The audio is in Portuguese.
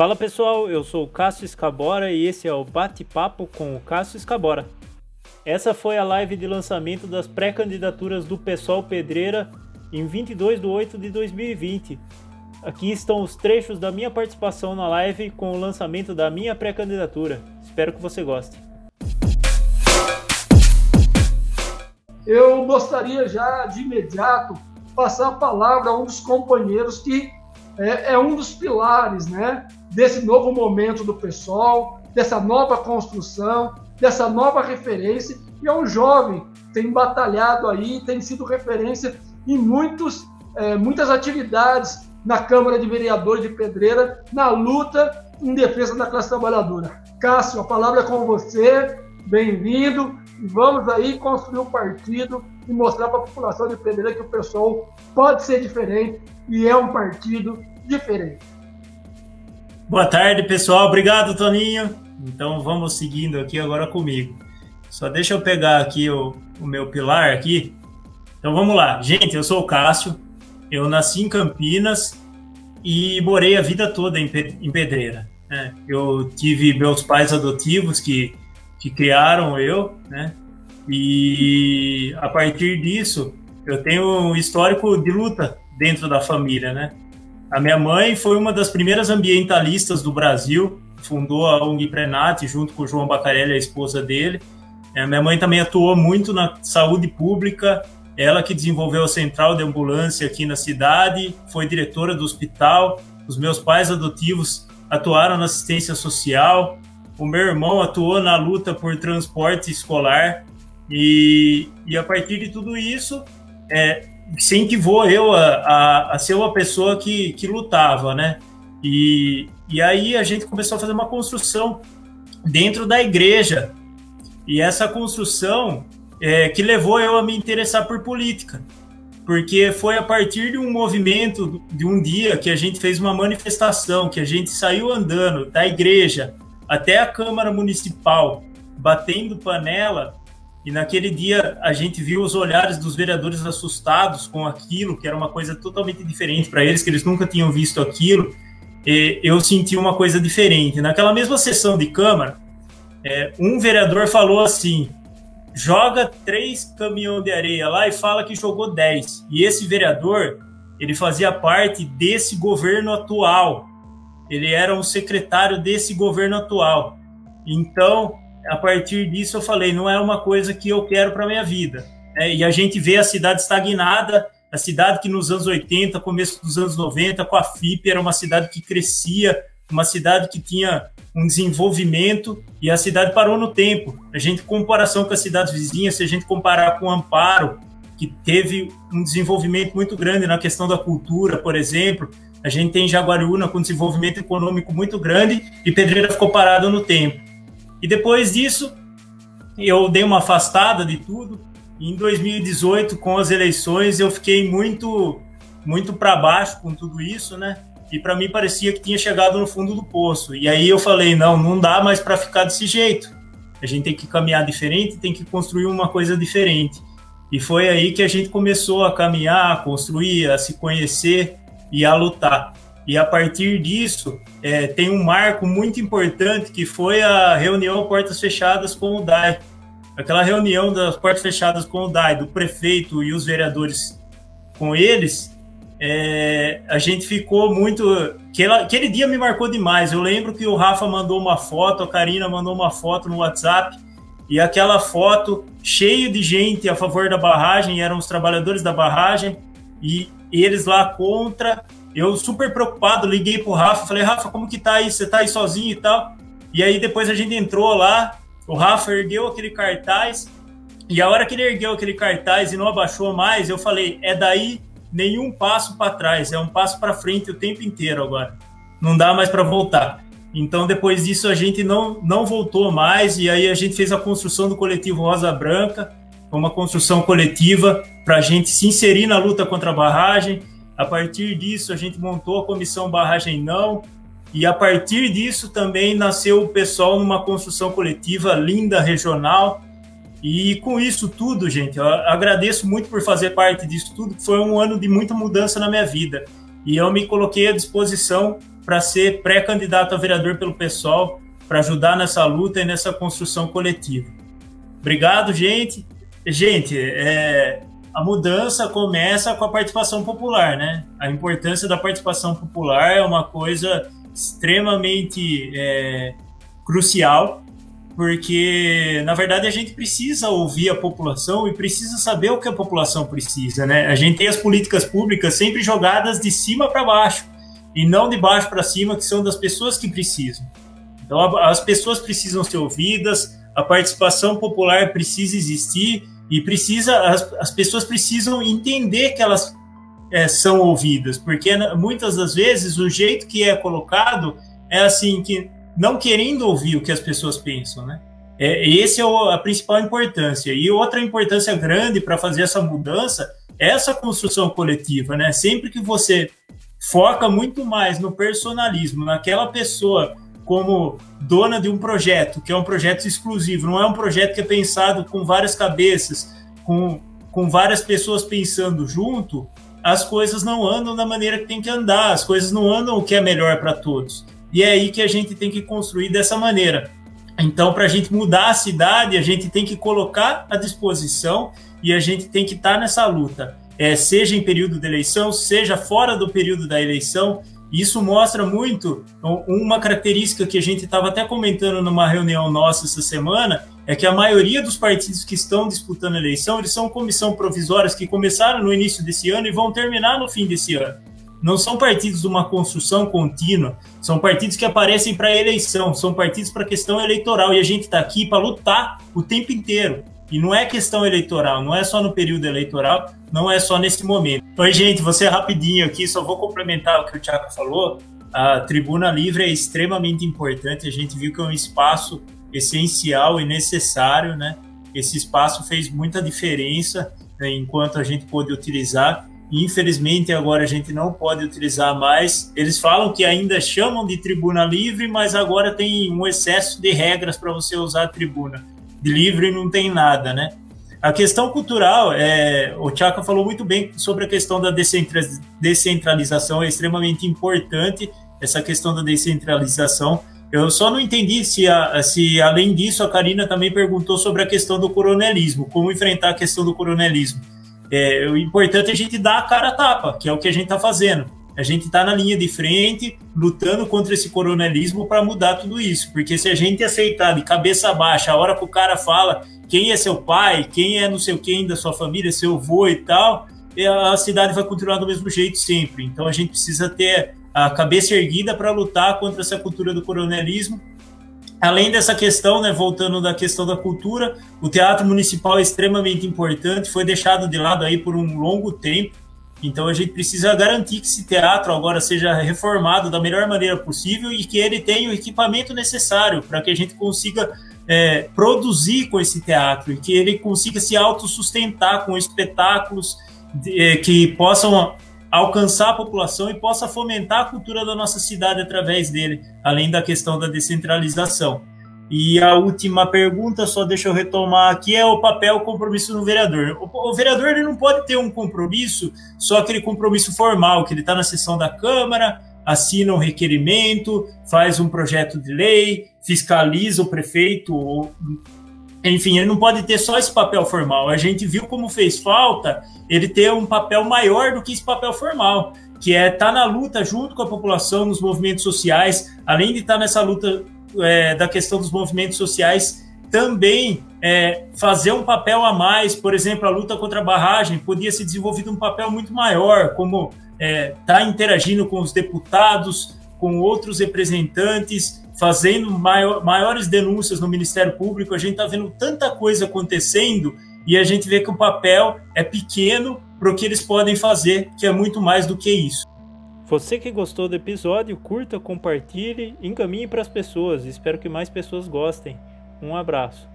Fala pessoal, eu sou o Cássio Escabora e esse é o Bate-Papo com o Cássio Escabora. Essa foi a live de lançamento das pré-candidaturas do Pessoal Pedreira em 22 de 8 de 2020. Aqui estão os trechos da minha participação na live com o lançamento da minha pré-candidatura. Espero que você goste. Eu gostaria já de imediato passar a palavra a um dos companheiros que é, é um dos pilares né, desse novo momento do pessoal, dessa nova construção, dessa nova referência, e é um jovem, tem batalhado aí, tem sido referência em muitos, é, muitas atividades na Câmara de Vereadores de Pedreira, na luta em defesa da classe trabalhadora. Cássio, a palavra é com você, bem-vindo, e vamos aí construir um partido e mostrar para a população de Pedreira que o pessoal pode ser diferente e é um partido diferente. Boa tarde, pessoal. Obrigado, Toninho. Então vamos seguindo aqui agora comigo. Só deixa eu pegar aqui o, o meu pilar aqui. Então vamos lá. Gente, eu sou o Cássio. Eu nasci em Campinas e morei a vida toda em, em Pedreira. Né? Eu tive meus pais adotivos que, que criaram eu, né? E a partir disso eu tenho um histórico de luta dentro da família, né? A minha mãe foi uma das primeiras ambientalistas do Brasil, fundou a ONG Prenat junto com o João Bacarelli, a esposa dele. A minha mãe também atuou muito na saúde pública, ela que desenvolveu a central de ambulância aqui na cidade, foi diretora do hospital. Os meus pais adotivos atuaram na assistência social. O meu irmão atuou na luta por transporte escolar. E, e a partir de tudo isso, é, incentivou eu a, a, a, ser uma pessoa que, que lutava, né? E, e aí a gente começou a fazer uma construção dentro da igreja. E essa construção é, que levou eu a me interessar por política. Porque foi a partir de um movimento, de um dia, que a gente fez uma manifestação, que a gente saiu andando da igreja até a Câmara Municipal, batendo panela, e naquele dia a gente viu os olhares dos vereadores assustados com aquilo, que era uma coisa totalmente diferente para eles, que eles nunca tinham visto aquilo. E eu senti uma coisa diferente. Naquela mesma sessão de Câmara, é, um vereador falou assim: joga três caminhões de areia lá e fala que jogou dez. E esse vereador, ele fazia parte desse governo atual. Ele era um secretário desse governo atual. Então, a partir disso eu falei, não é uma coisa que eu quero para minha vida. É, e a gente vê a cidade estagnada, a cidade que nos anos 80, começo dos anos 90, com a FIP, era uma cidade que crescia, uma cidade que tinha um desenvolvimento e a cidade parou no tempo. A gente, em comparação com as cidades vizinhas, se a gente comparar com Amparo, que teve um desenvolvimento muito grande na questão da cultura, por exemplo, a gente tem Jaguariúna com desenvolvimento econômico muito grande e Pedreira ficou parada no tempo. E depois disso, eu dei uma afastada de tudo. Em 2018, com as eleições, eu fiquei muito, muito para baixo com tudo isso, né? E para mim parecia que tinha chegado no fundo do poço. E aí eu falei: não, não dá mais para ficar desse jeito. A gente tem que caminhar diferente, tem que construir uma coisa diferente. E foi aí que a gente começou a caminhar, a construir, a se conhecer e a lutar. E a partir disso, é, tem um marco muito importante que foi a reunião portas fechadas com o DAI. Aquela reunião das portas fechadas com o DAI, do prefeito e os vereadores com eles, é, a gente ficou muito. Aquele, aquele dia me marcou demais. Eu lembro que o Rafa mandou uma foto, a Karina mandou uma foto no WhatsApp, e aquela foto cheio de gente a favor da barragem, eram os trabalhadores da barragem, e eles lá contra eu super preocupado, liguei pro Rafa, falei, Rafa, como que tá aí? Você tá aí sozinho e tal? E aí depois a gente entrou lá, o Rafa ergueu aquele cartaz, e a hora que ele ergueu aquele cartaz e não abaixou mais, eu falei, é daí nenhum passo para trás, é um passo para frente o tempo inteiro agora. Não dá mais para voltar. Então depois disso a gente não não voltou mais e aí a gente fez a construção do coletivo Rosa Branca, uma construção coletiva para a gente se inserir na luta contra a barragem a partir disso, a gente montou a comissão Barragem Não, e a partir disso também nasceu o pessoal numa construção coletiva linda, regional. E com isso tudo, gente, eu agradeço muito por fazer parte disso tudo. Foi um ano de muita mudança na minha vida. E eu me coloquei à disposição para ser pré-candidato a vereador pelo pessoal, para ajudar nessa luta e nessa construção coletiva. Obrigado, gente. Gente, é, a mudança começa com a participação popular, né? A importância da participação popular é uma coisa extremamente é, crucial, porque na verdade a gente precisa ouvir a população e precisa saber o que a população precisa, né? A gente tem as políticas públicas sempre jogadas de cima para baixo e não de baixo para cima, que são das pessoas que precisam. Então as pessoas precisam ser ouvidas, a participação popular precisa existir e precisa as, as pessoas precisam entender que elas é, são ouvidas, porque muitas das vezes o jeito que é colocado é assim que não querendo ouvir o que as pessoas pensam, né? É, esse é o, a principal importância. E outra importância grande para fazer essa mudança é essa construção coletiva, né? Sempre que você foca muito mais no personalismo, naquela pessoa como dona de um projeto, que é um projeto exclusivo, não é um projeto que é pensado com várias cabeças, com, com várias pessoas pensando junto, as coisas não andam da maneira que tem que andar, as coisas não andam o que é melhor para todos. E é aí que a gente tem que construir dessa maneira. Então, para a gente mudar a cidade, a gente tem que colocar à disposição e a gente tem que estar tá nessa luta, é, seja em período de eleição, seja fora do período da eleição. Isso mostra muito uma característica que a gente estava até comentando numa reunião nossa essa semana, é que a maioria dos partidos que estão disputando a eleição, eles são comissão provisórias que começaram no início desse ano e vão terminar no fim desse ano não são partidos de uma construção contínua, são partidos que aparecem para eleição, são partidos para questão eleitoral e a gente está aqui para lutar o tempo inteiro. E não é questão eleitoral, não é só no período eleitoral, não é só nesse momento. Oi, gente, você rapidinho aqui, só vou complementar o que o Thiago falou. A tribuna livre é extremamente importante, a gente viu que é um espaço essencial e necessário, né? Esse espaço fez muita diferença né, enquanto a gente pôde utilizar Infelizmente, agora a gente não pode utilizar mais. Eles falam que ainda chamam de tribuna livre, mas agora tem um excesso de regras para você usar a tribuna. De livre não tem nada, né? A questão cultural, é, o Tchaka falou muito bem sobre a questão da descentralização, é extremamente importante essa questão da descentralização. Eu só não entendi se, a, se, além disso, a Karina também perguntou sobre a questão do coronelismo, como enfrentar a questão do coronelismo. É, o importante é a gente dar a cara a tapa, que é o que a gente está fazendo. A gente está na linha de frente, lutando contra esse coronelismo para mudar tudo isso. Porque se a gente aceitar de cabeça baixa, a hora que o cara fala quem é seu pai, quem é não sei quem da sua família, seu avô e tal, é, a cidade vai continuar do mesmo jeito sempre. Então a gente precisa ter a cabeça erguida para lutar contra essa cultura do coronelismo Além dessa questão, né, voltando da questão da cultura, o teatro municipal é extremamente importante, foi deixado de lado aí por um longo tempo. Então a gente precisa garantir que esse teatro agora seja reformado da melhor maneira possível e que ele tenha o equipamento necessário para que a gente consiga é, produzir com esse teatro e que ele consiga se autossustentar com espetáculos de, é, que possam alcançar a população e possa fomentar a cultura da nossa cidade através dele, além da questão da descentralização. E a última pergunta, só deixa eu retomar aqui, é o papel o compromisso do vereador. O, o, vereador ele não pode ter um compromisso, só aquele compromisso formal, que ele está na sessão da Câmara, assina um requerimento, faz um projeto de lei, fiscaliza o prefeito ou enfim, ele não pode ter só esse papel formal. A gente viu como fez falta ele ter um papel maior do que esse papel formal, que é estar tá na luta junto com a população nos movimentos sociais, além de estar tá nessa luta é, da questão dos movimentos sociais, também é, fazer um papel a mais, por exemplo, a luta contra a barragem podia ser desenvolvido um papel muito maior, como estar é, tá interagindo com os deputados, com outros representantes, fazendo maior, maiores denúncias no Ministério Público. A gente está vendo tanta coisa acontecendo e a gente vê que o papel é pequeno para o que eles podem fazer, que é muito mais do que isso. Você que gostou do episódio, curta, compartilhe, encaminhe para as pessoas. Espero que mais pessoas gostem. Um abraço.